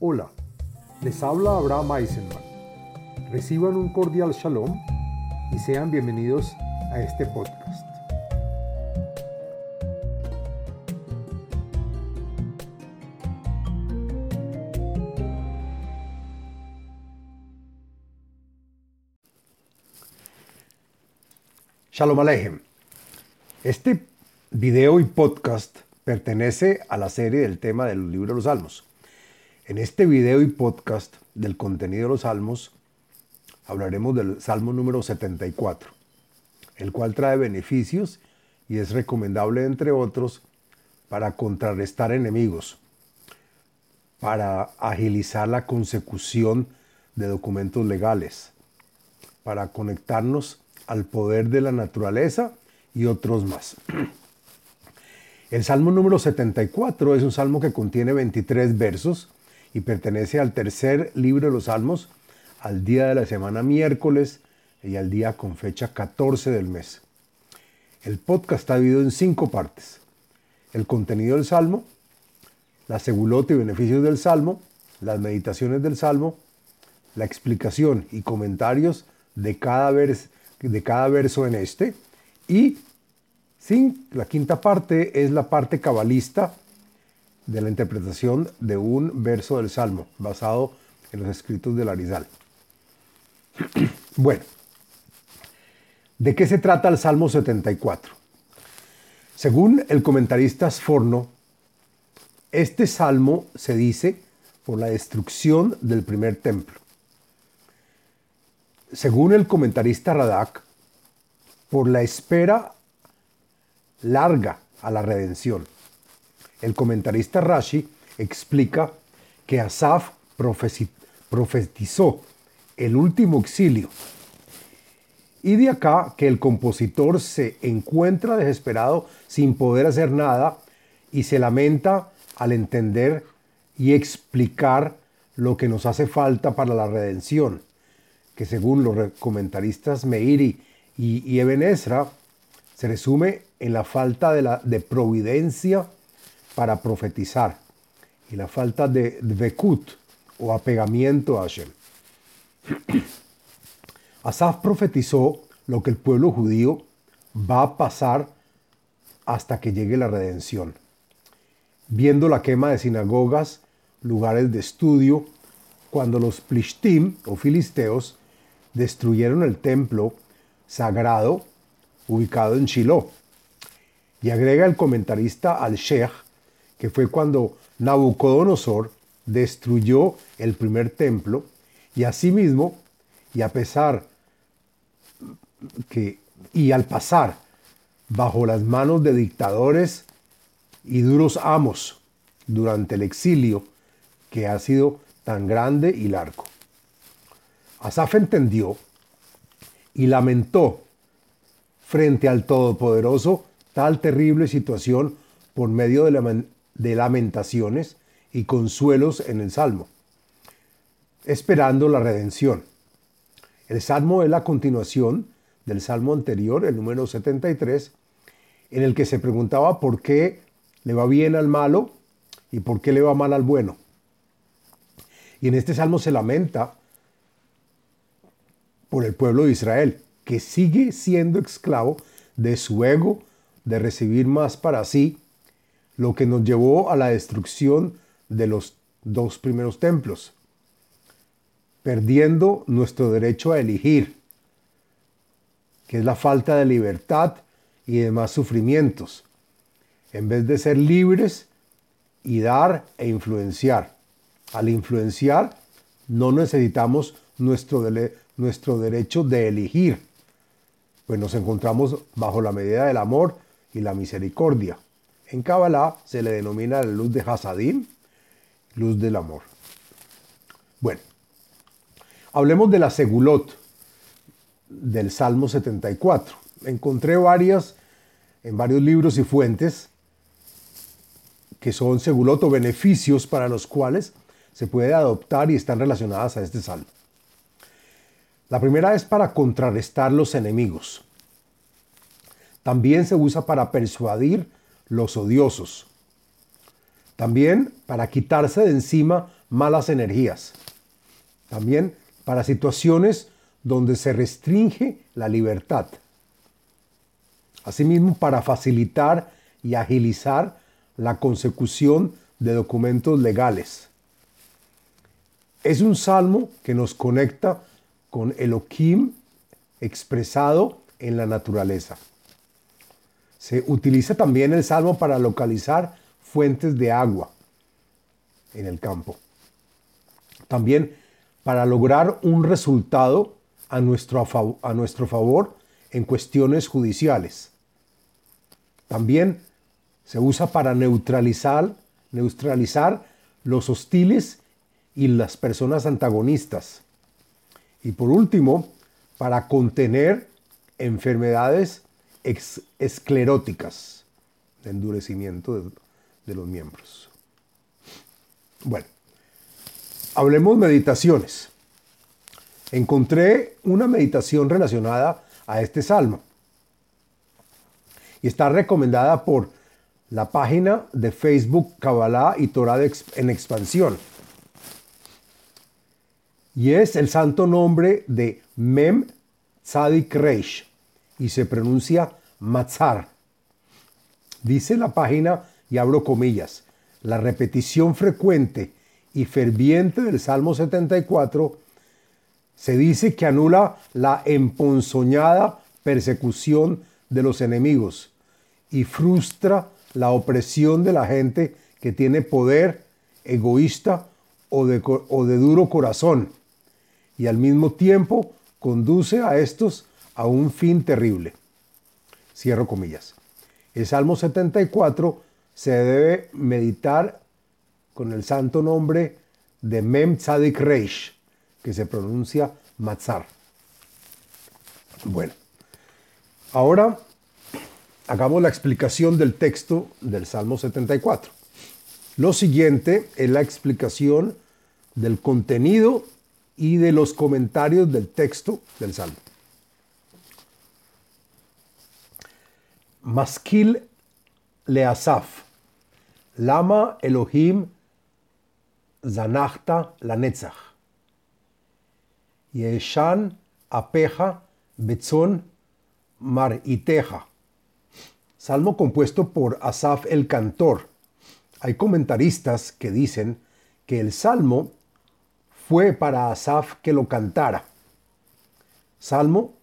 Hola, les habla Abraham Eisenman. Reciban un cordial shalom y sean bienvenidos a este podcast. Shalom Alejem. Este video y podcast pertenece a la serie del tema del libro de los Salmos. En este video y podcast del contenido de los salmos hablaremos del salmo número 74, el cual trae beneficios y es recomendable, entre otros, para contrarrestar enemigos, para agilizar la consecución de documentos legales, para conectarnos al poder de la naturaleza y otros más. El Salmo número 74 es un salmo que contiene 23 versos y pertenece al tercer libro de los Salmos, al día de la semana miércoles y al día con fecha 14 del mes. El podcast está dividido en cinco partes. El contenido del Salmo, la segulota y beneficios del Salmo, las meditaciones del Salmo, la explicación y comentarios de cada, de cada verso en este y sin, la quinta parte es la parte cabalista de la interpretación de un verso del Salmo, basado en los escritos del Arizal. bueno, ¿de qué se trata el Salmo 74? Según el comentarista Sforno, este salmo se dice por la destrucción del primer templo. Según el comentarista Radak, por la espera larga a la redención. El comentarista Rashi explica que Asaf profetizó el último exilio. Y de acá que el compositor se encuentra desesperado sin poder hacer nada y se lamenta al entender y explicar lo que nos hace falta para la redención, que según los comentaristas Meiri y Eben Ezra, se resume en la falta de, providencia para profetizar y la falta de dvekut o apegamiento a Hashem. Asaf profetizó lo que el pueblo judío va a pasar hasta que llegue la redención. Viendo la quema de sinagogas, lugares de estudio, cuando los plishtim o filisteos destruyeron el templo sagrado ubicado en Shiloh. Y agrega el comentarista al-Sheikh que fue cuando Nabucodonosor destruyó el primer templo y asimismo, y a pesar que, y al pasar bajo las manos de dictadores y duros amos durante el exilio que ha sido tan grande y largo. Asaf entendió y lamentó frente al Todopoderoso tal terrible situación por medio de, de lamentaciones y consuelos en el Salmo, esperando la redención. El Salmo es la continuación del Salmo anterior, el número 73, en el que se preguntaba por qué le va bien al malo y por qué le va mal al bueno. Y en este Salmo se lamenta por el pueblo de Israel, que sigue siendo esclavo de su ego, de recibir más para sí lo que nos llevó a la destrucción de los dos primeros templos, perdiendo nuestro derecho a elegir, que es la falta de libertad y demás sufrimientos, en vez de ser libres y dar e influenciar. Al influenciar, no necesitamos nuestro, nuestro derecho de elegir, pues nos encontramos bajo la medida del amor y la misericordia. En Kabbalah se le denomina la luz de Hasadim, luz del amor. Bueno, hablemos de la Segulot del Salmo 74. Encontré varias en varios libros y fuentes que son Segulot o beneficios para los cuales se puede adoptar y están relacionadas a este salmo. La primera es para contrarrestar los enemigos. También se usa para persuadir los odiosos. También para quitarse de encima malas energías. También para situaciones donde se restringe la libertad. Asimismo, para facilitar y agilizar la consecución de documentos legales. Es un salmo que nos conecta con Elohim expresado en la naturaleza. Se utiliza también el salmo para localizar fuentes de agua en el campo. También para lograr un resultado a nuestro, a nuestro favor en cuestiones judiciales. También se usa para neutralizar, neutralizar los hostiles y las personas antagonistas. Y por último, para contener enfermedades escleróticas de endurecimiento de, los miembros. Bueno, hablemos meditaciones. Encontré una meditación relacionada a este salmo y está recomendada por la página de Facebook Kabbalah y Torah en expansión. Y es el santo nombre de Mem Tzadik Reish y se pronuncia Matzar. Dice la página, y abro comillas, la repetición frecuente y ferviente del Salmo 74 se dice que anula la emponzoñada persecución de los enemigos y frustra la opresión de la gente que tiene poder egoísta o de, o de duro corazón y al mismo tiempo conduce a estos a un fin terrible. Cierro comillas. El Salmo 74 se debe meditar con el santo nombre de Mem Tzadik Reish, que se pronuncia Matzar. Bueno, ahora hagamos la explicación del texto del Salmo 74. Lo siguiente es la explicación del contenido y de los comentarios del texto del Salmo. Maskil Leasaf, Lama Elohim Zanachta Lanetzach, Yeshan Apeja Betzon Mar Iteja. Salmo compuesto por Asaf el cantor. Hay comentaristas que dicen que el salmo fue para Asaf que lo cantara. Salmo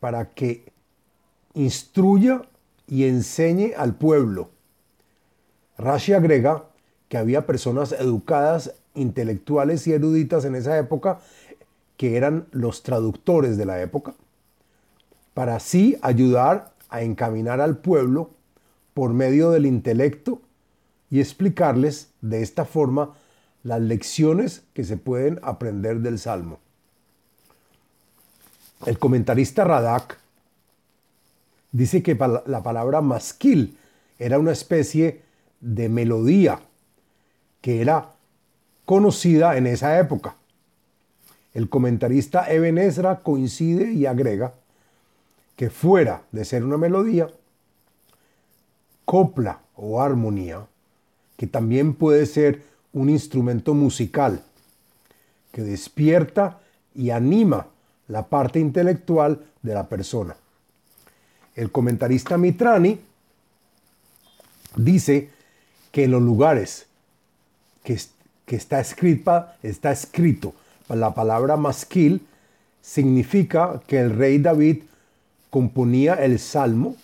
para que instruya y enseñe al pueblo. Rashi agrega que había personas educadas, intelectuales y eruditas en esa época que eran los traductores de la época, para así ayudar a encaminar al pueblo por medio del intelecto y explicarles de esta forma las lecciones que se pueden aprender del Salmo. El comentarista Radak dice que la palabra masquil era una especie de melodía que era conocida en esa época. El comentarista Eben Ezra coincide y agrega que fuera de ser una melodía, copla o armonía, que también puede ser un instrumento musical que despierta y anima la parte intelectual de la persona. El comentarista Mitrani dice que en los lugares que, está, escrita, está escrito la palabra masquil, significa que el rey David componía el salmo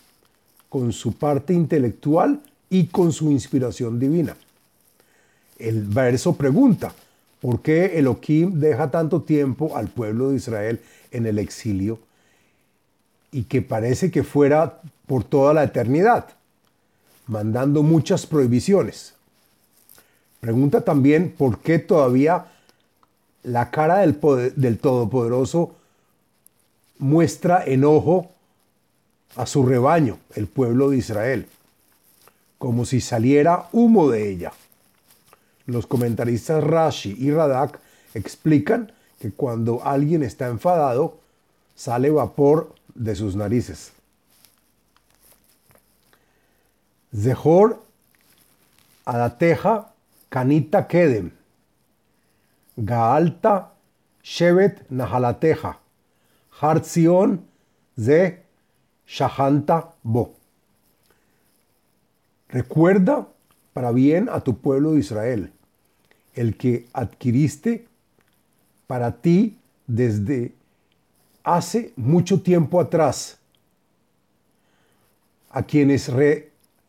con su parte intelectual y con su inspiración divina. El verso pregunta, ¿por qué Elohim deja tanto tiempo al pueblo de Israel en el exilio y que parece que fuera por toda la eternidad, mandando muchas prohibiciones? Pregunta también por qué todavía la cara del, del Todopoderoso muestra enojo a su rebaño, el pueblo de Israel, como si saliera humo de ella. Los comentaristas Rashi y Radak explican que cuando alguien está enfadado, sale vapor de sus narices. Zehor Adateja Kanita Kedem. Gaalta Shevet Nahalateja, Hartzion Ze Shahanta Bo. Recuerda para bien a tu pueblo de Israel, el que adquiriste para ti desde hace mucho tiempo atrás, a quienes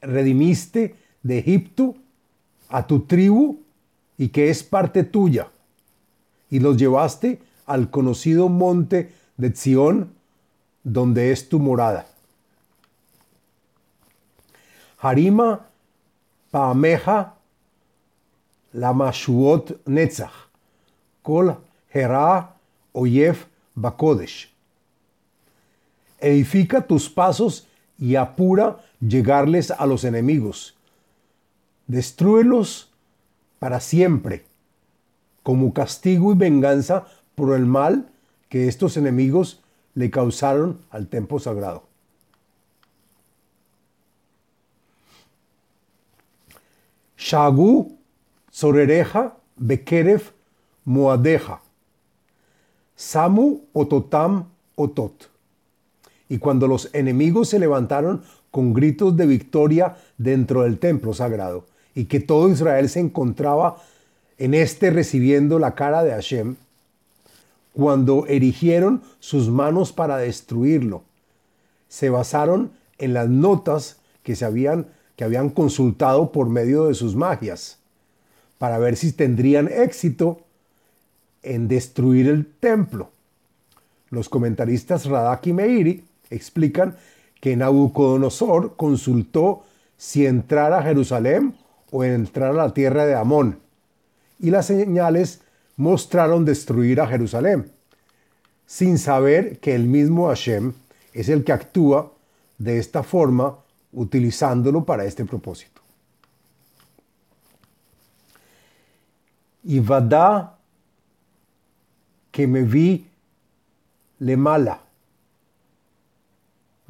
redimiste de Egipto, a tu tribu y que es parte tuya, y los llevaste al conocido monte de Sión, donde es tu morada. Harima Paameja Lamashuot Netzach, Kol Hera Oyef Bakodesh. Edifica tus pasos y apura llegarles a los enemigos. Destrúelos para siempre, como castigo y venganza por el mal que estos enemigos le causaron al templo sagrado. Shagu Sorereja Bekeref Moadeja. Samu Ototam Otot. Y cuando los enemigos se levantaron con gritos de victoria dentro del templo sagrado, y que todo Israel se encontraba en este recibiendo la cara de Hashem, cuando erigieron sus manos para destruirlo, se basaron en las notas que se habían que habían consultado por medio de sus magias para ver si tendrían éxito en destruir el templo. Los comentaristas Radak y Meiri explican que Nabucodonosor consultó si entrar a Jerusalén o entrar a la tierra de Amón, y las señales mostraron destruir a Jerusalén, sin saber que el mismo Hashem es el que actúa de esta forma utilizándolo para este propósito. Y Vadá que me vi le mala,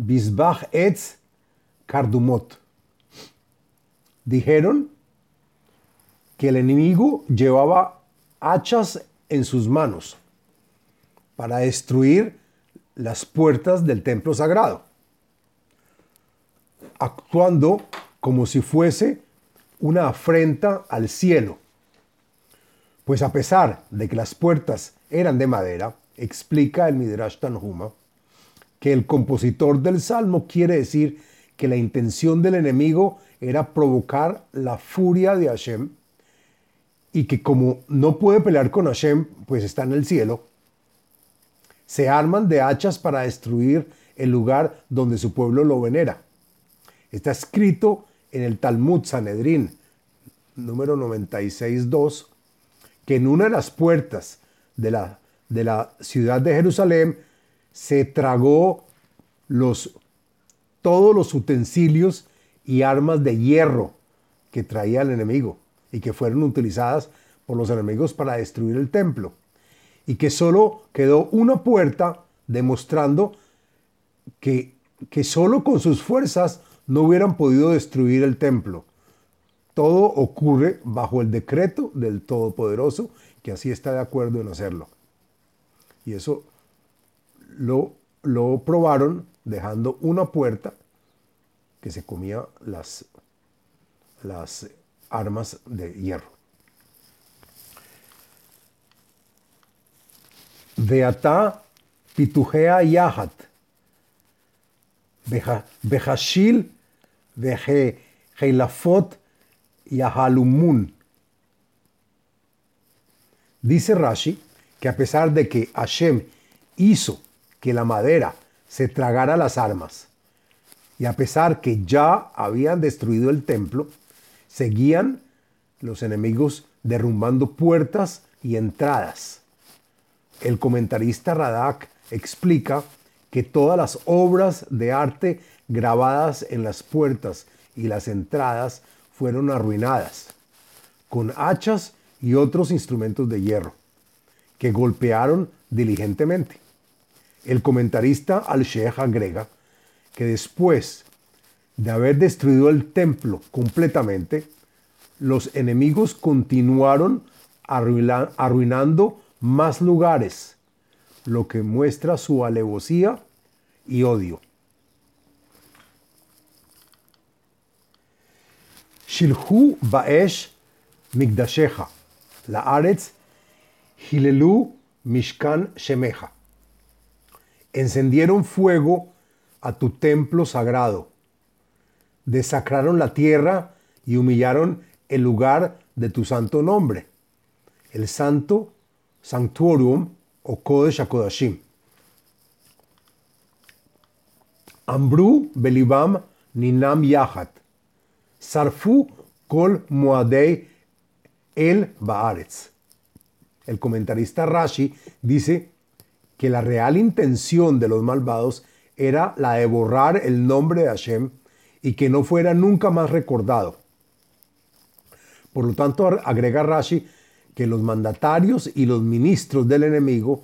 Bisbach etz kardumot. Dijeron que el enemigo llevaba hachas en sus manos para destruir las puertas del templo sagrado, actuando como si fuese una afrenta al cielo. Pues a pesar de que las puertas eran de madera, explica el Midrash Tanhuma, que el compositor del salmo quiere decir que la intención del enemigo era provocar la furia de Hashem y que como no puede pelear con Hashem, pues está en el cielo, se arman de hachas para destruir el lugar donde su pueblo lo venera. Está escrito en el Talmud Sanedrín, número 96.2, que en una de las puertas de la, de la ciudad de Jerusalén se tragó los, todos los utensilios y armas de hierro que traía el enemigo y que fueron utilizadas por los enemigos para destruir el templo. Y que solo quedó una puerta demostrando que, que solo con sus fuerzas no hubieran podido destruir el templo. Todo ocurre bajo el decreto del Todopoderoso, que así está de acuerdo en hacerlo. Y eso lo, lo probaron dejando una puerta que se comía las, las armas de hierro. Beata pitujea yahat, behashil veheilafot yahalumun. Dice Rashi que a pesar de que Hashem hizo que la madera se tragara las armas, y a pesar que ya habían destruido el templo, seguían los enemigos derrumbando puertas y entradas. El comentarista Radak explica que todas las obras de arte grabadas en las puertas y las entradas fueron arruinadas, con hachas y otros instrumentos de hierro, que golpearon diligentemente. El comentarista Al-Sheikh agrega que después de haber destruido el templo completamente, los enemigos continuaron arruinando más lugares, lo que muestra su alevosía y odio. Shilhu Baesh Migdashecha, la Aretz Hilelu Mishkan Shemeja. Encendieron fuego a tu templo sagrado, desacraron la tierra y humillaron el lugar de tu santo nombre, el santo sanctuarium o Kodesh HaKodashim. Ambru belibam ninam yahat, sarfu kol moadei el baaretz. El comentarista Rashi dice que la real intención de los malvados era la de borrar el nombre de Hashem y que no fuera nunca más recordado. Por lo tanto, agrega Rashi que los mandatarios y los ministros del enemigo,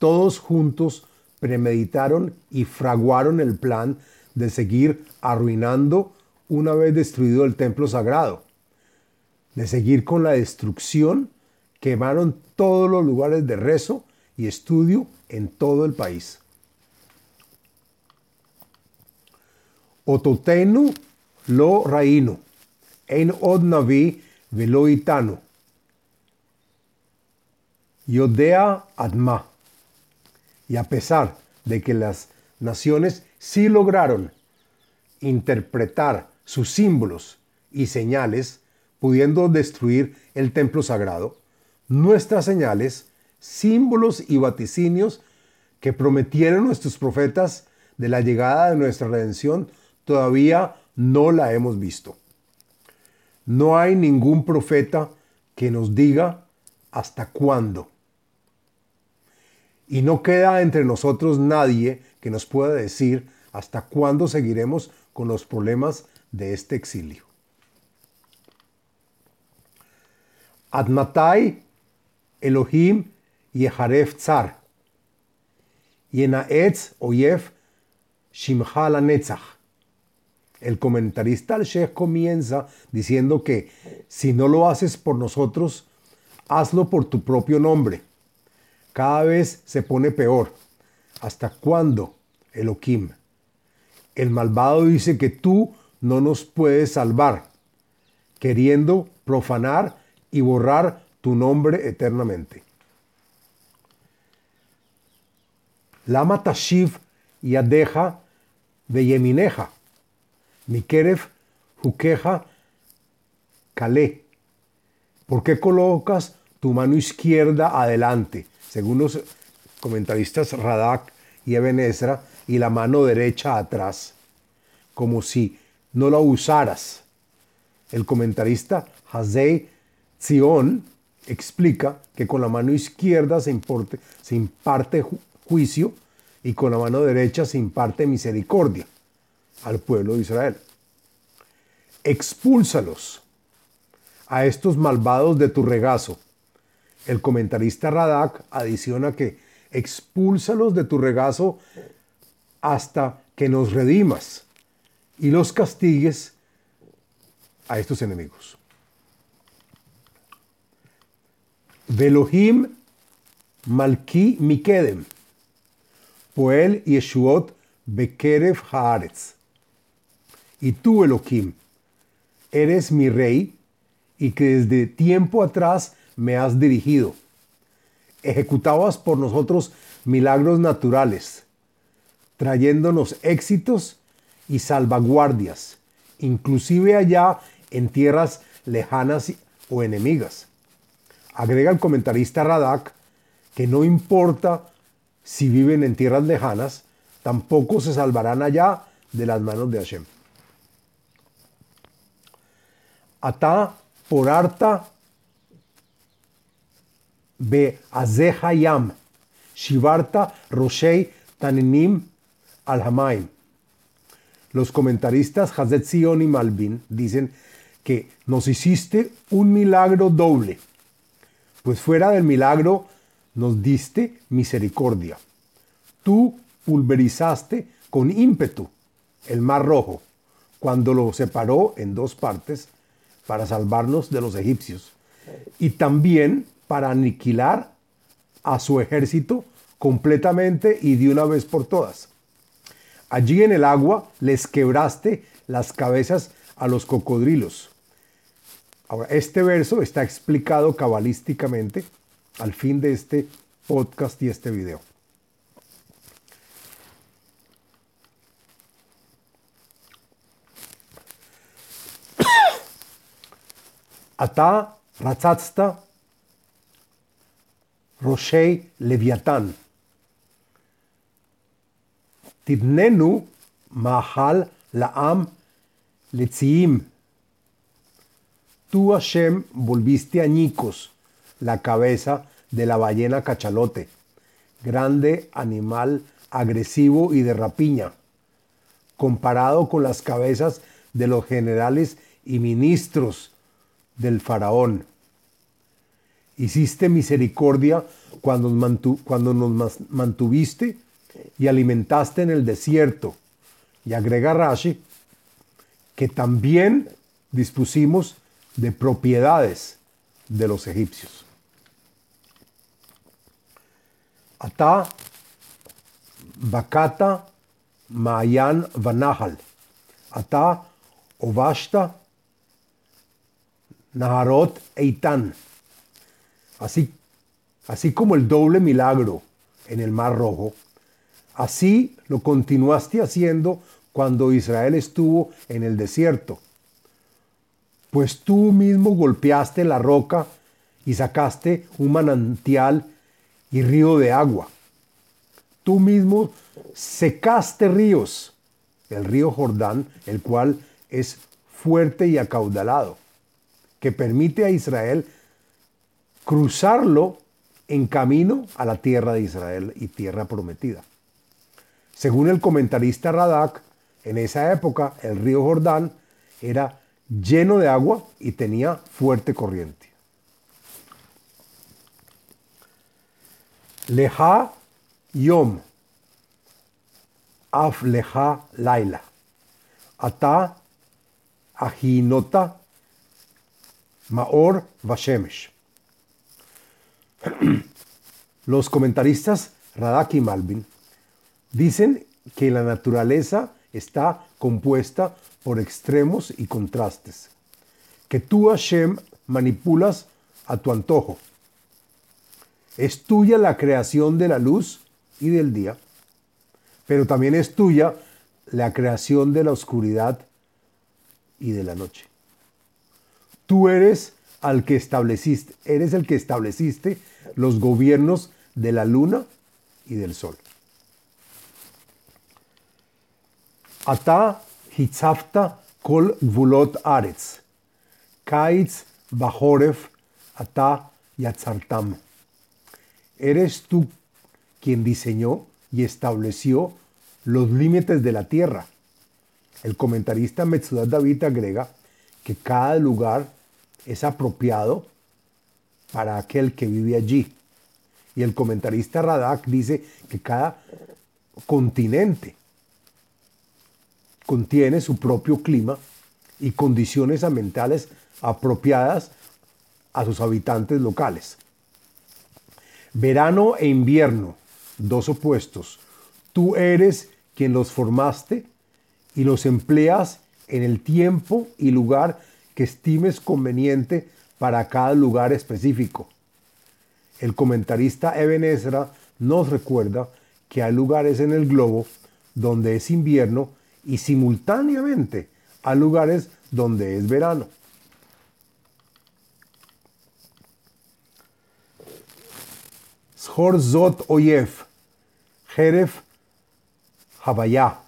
todos juntos, premeditaron y fraguaron el plan de seguir arruinando una vez destruido el templo sagrado, de seguir con la destrucción, quemaron todos los lugares de rezo y estudio en todo el país. Ototenu lo rainu, en od navi velo itanu. Yodea adma. Y a pesar de que las naciones sí lograron interpretar sus símbolos y señales, pudiendo destruir el templo sagrado, nuestras señales símbolos y vaticinios que prometieron nuestros profetas de la llegada de nuestra redención, todavía no la hemos visto. No hay ningún profeta que nos diga hasta cuándo. Y no queda entre nosotros nadie que nos pueda decir hasta cuándo seguiremos con los problemas de este exilio. Admatai Elohim Yeharef Tzar. Yenaetz Oyef Shimcha Netzach. El comentarista al Sheikh comienza diciendo que si no lo haces por nosotros, hazlo por tu propio nombre. Cada vez se pone peor. ¿Hasta cuándo, Elohim? El malvado dice que tú no nos puedes salvar, queriendo profanar y borrar tu nombre eternamente. Lama tashiv yadeja veyemineja, mikeref jukeja kale. ¿Por qué colocas tu mano izquierda adelante, según los comentaristas Radak y Eben y la mano derecha atrás, como si no la usaras? El comentarista Hazei Zion explica que con la mano izquierda se, se imparte juicio y con la mano derecha se imparte misericordia al pueblo de Israel. Expúlsalos a estos malvados de tu regazo. El comentarista Radak adiciona que expúlsalos de tu regazo hasta que nos redimas y los castigues a estos enemigos. Velohim Malki Mikedem. Poel Yeshuot Bekerev Haaretz. Y tú, Elohim, eres mi rey y que desde tiempo atrás me has dirigido. Ejecutabas por nosotros milagros naturales, trayéndonos éxitos y salvaguardias, inclusive allá en tierras lejanas o enemigas. Agrega el comentarista Radak que no importa si viven en tierras lejanas, tampoco se salvarán allá de las manos de Hashem. Ata por harta be yam, shivarta roshei taninim al hamaim. Los comentaristas Hazet Zion y Malvin dicen que nos hiciste un milagro doble, pues fuera del milagro nos diste misericordia. Tú pulverizaste con ímpetu el mar rojo cuando lo separó en dos partes para salvarnos de los egipcios. Y también para aniquilar a su ejército completamente y de una vez por todas. Allí en el agua les quebraste las cabezas a los cocodrilos. Ahora, este verso está explicado cabalísticamente al fin de este podcast y este video. Ata ratzatsta roshei leviatán. Tidnenu mahal laam letziim. Tú, Hashem, volviste añicos la cabeza de la ballena cachalote, grande animal agresivo y de rapiña, comparado con las cabezas de los generales y ministros del faraón. Hiciste misericordia cuando, nos mantuviste y alimentaste en el desierto. Y agrega Rashi que también dispusimos de propiedades de los egipcios. Ata Bakata Mayan Vanahal. Ata Ovashta Naharot Eitan. Así, así como el doble milagro en el Mar Rojo, así lo continuaste haciendo cuando Israel estuvo en el desierto. Pues tú mismo golpeaste la roca y sacaste un manantial y río de agua. Tú mismo secaste ríos, el río Jordán, el cual es fuerte y acaudalado que permite a Israel cruzarlo en camino a la tierra de Israel y tierra prometida. Según el comentarista Radak, en esa época el río Jordán era lleno de agua y tenía fuerte corriente. Leja Yom, Af Leja Laila, Ata Ajinota Maor Vashemesh. Los comentaristas Radak y Malvin dicen que la naturaleza está compuesta por extremos y contrastes, que tú Hashem manipulas a tu antojo. Es tuya la creación de la luz y del día, pero también es tuya la creación de la oscuridad y de la noche. Tú eres al que estableciste, eres el que estableciste los gobiernos de la luna y del sol. Ata hitzafta kol gvulot aretz, kaitz bajoref ata yatzartam. Eres tú quien diseñó y estableció los límites de la tierra. El comentarista Metzudat David agrega que cada lugar es apropiado para aquel que vive allí. Y el comentarista Radak dice que cada continente contiene su propio clima y condiciones ambientales apropiadas a sus habitantes locales. Verano e invierno, dos opuestos. Tú eres quien los formaste y los empleas en el tiempo y lugar que estimes conveniente para cada lugar específico. El comentarista Eben Ezra nos recuerda que hay lugares en el globo donde es invierno y simultáneamente hay lugares donde es verano. Zot Oyef, Jeref Havaya,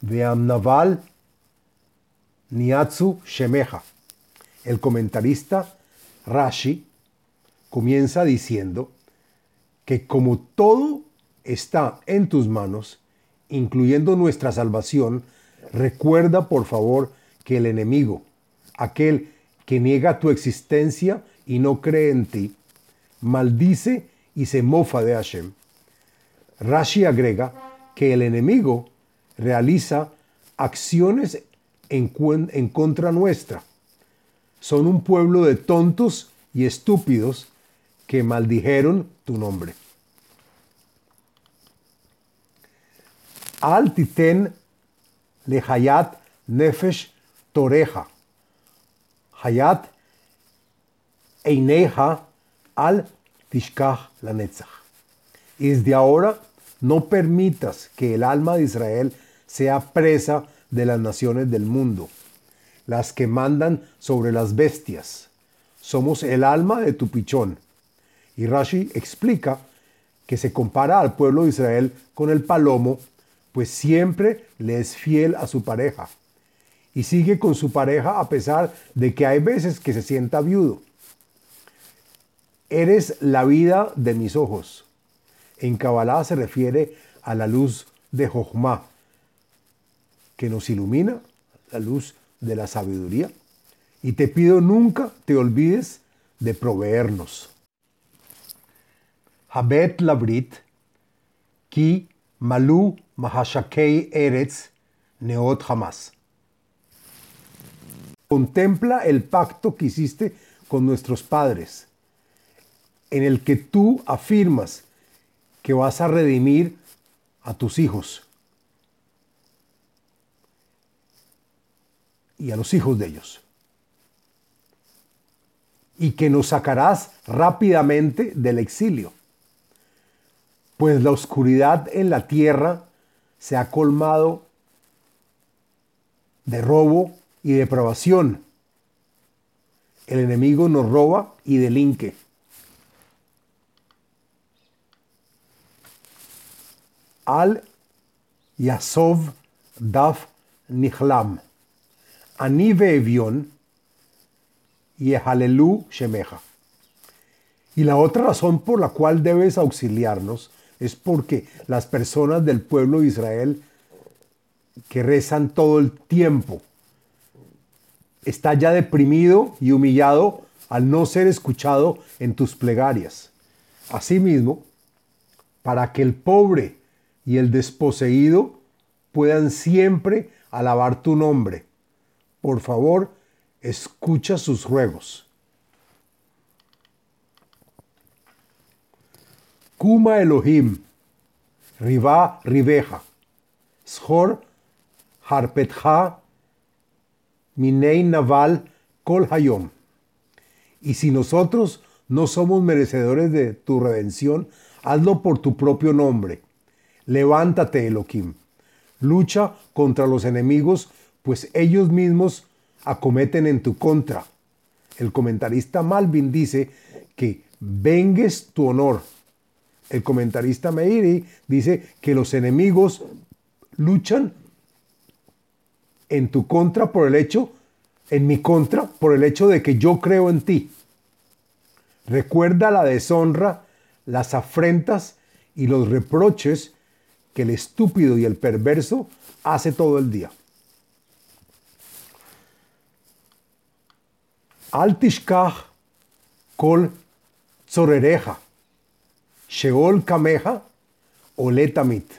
Veamnaval Niatsu Shemeja. El comentarista Rashi comienza diciendo que como todo está en tus manos, incluyendo nuestra salvación, recuerda por favor que el enemigo, aquel que niega tu existencia y no cree en ti, maldice y se mofa de Hashem. Rashi agrega que el enemigo realiza acciones en, contra nuestra. Son un pueblo de tontos y estúpidos que maldijeron tu nombre. Al titen le hayat nefesh toreja. Hayat eineja al tishkach la Y desde ahora no permitas que el alma de Israel sea presa de las naciones del mundo, las que mandan sobre las bestias. Somos el alma de tu pichón. Y Rashi explica que se compara al pueblo de Israel con el palomo, pues siempre le es fiel a su pareja. Y sigue con su pareja a pesar de que hay veces que se sienta viudo. Eres la vida de mis ojos. En Kabbalah se refiere a la luz de Jochma, que nos ilumina, la luz de la sabiduría. Y te pido nunca te olvides de proveernos. Habet Labrit, ki malu mahashakei eretz neot hamas. Contempla el pacto que hiciste con nuestros padres, en el que tú afirmas que vas a redimir a tus hijos y a los hijos de ellos. Y que nos sacarás rápidamente del exilio, pues la oscuridad en la tierra se ha colmado de robo y depravación. El enemigo nos roba y delinque. Al Yasov Daf Nihlam. Ani Ve'evion Yehalelu Shemeja. Y la otra razón por la cual debes auxiliarnos es porque las personas del pueblo de Israel que rezan todo el tiempo está ya deprimido y humillado al no ser escuchado en tus plegarias. Asimismo, para que el pobre y el desposeído puedan siempre alabar tu nombre. Por favor, escucha sus ruegos. Kuma Elohim, Riva Riveja, Schor Harpetja, Minei Naval Kol Hayom. Y si nosotros no somos merecedores de tu redención, hazlo por tu propio nombre Levántate, Elohim. Lucha contra los enemigos, pues ellos mismos acometen en tu contra. El comentarista Malvin dice que vengues tu honor. El comentarista Meiri dice que los enemigos luchan en tu contra por el hecho, en mi contra, por el hecho de que yo creo en ti. Recuerda la deshonra, las afrentas y los reproches que el estúpido y el perverso hace todo el día. Altishkach kol zorereja, sheol kameja, oletamit.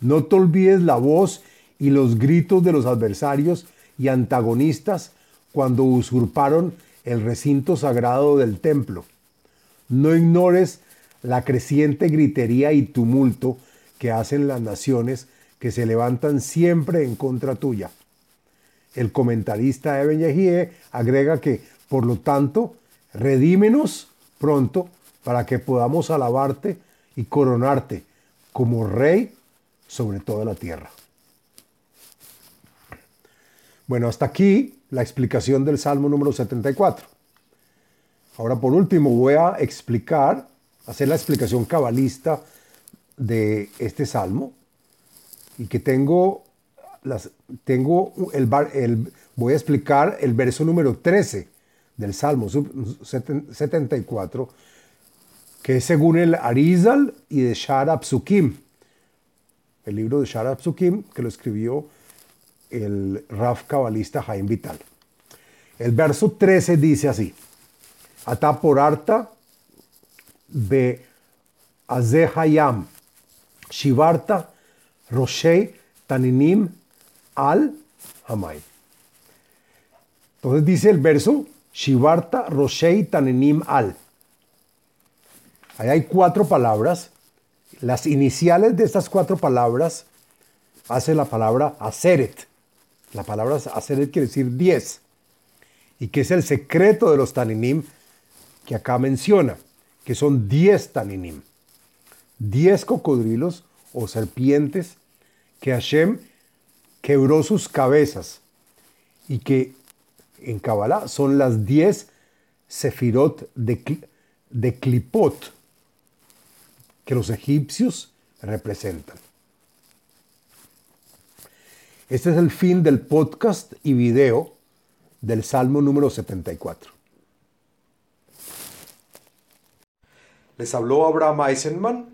No te olvides la voz y los gritos de los adversarios y antagonistas cuando usurparon el recinto sagrado del templo. No ignores la creciente gritería y tumulto que hacen las naciones que se levantan siempre en contra tuya. El comentarista Eben Yehie agrega que, por lo tanto, redímenos pronto para que podamos alabarte y coronarte como rey sobre toda la tierra. Bueno, hasta aquí la explicación del Salmo número 74. Ahora, por último, voy a explicar, hacer la explicación cabalista de este salmo y que tengo, las, tengo el, el, voy a explicar el verso número 13 del Salmo 74, que es según el Arizal y de Shara Psukim, el libro de Shara Psukim, que lo escribió el Raf cabalista Jaime Vital. El verso 13 dice así, Ata por arta be azehayam Shivarta Roshei Taninim al Hamay. Entonces dice el verso Shivarta Roshei Tanenim Al. Ahí hay cuatro palabras. Las iniciales de estas cuatro palabras hace la palabra Aseret. La palabra Aseret quiere decir diez. Y que es el secreto de los Taninim que acá menciona, que son diez Taninim. Diez cocodrilos o serpientes que Hashem quebró sus cabezas y que en Kabbalah son las diez sefirot de, de Klipot que los egipcios representan. Este es el fin del podcast y video del Salmo número 74. Les habló Abraham Eisenman,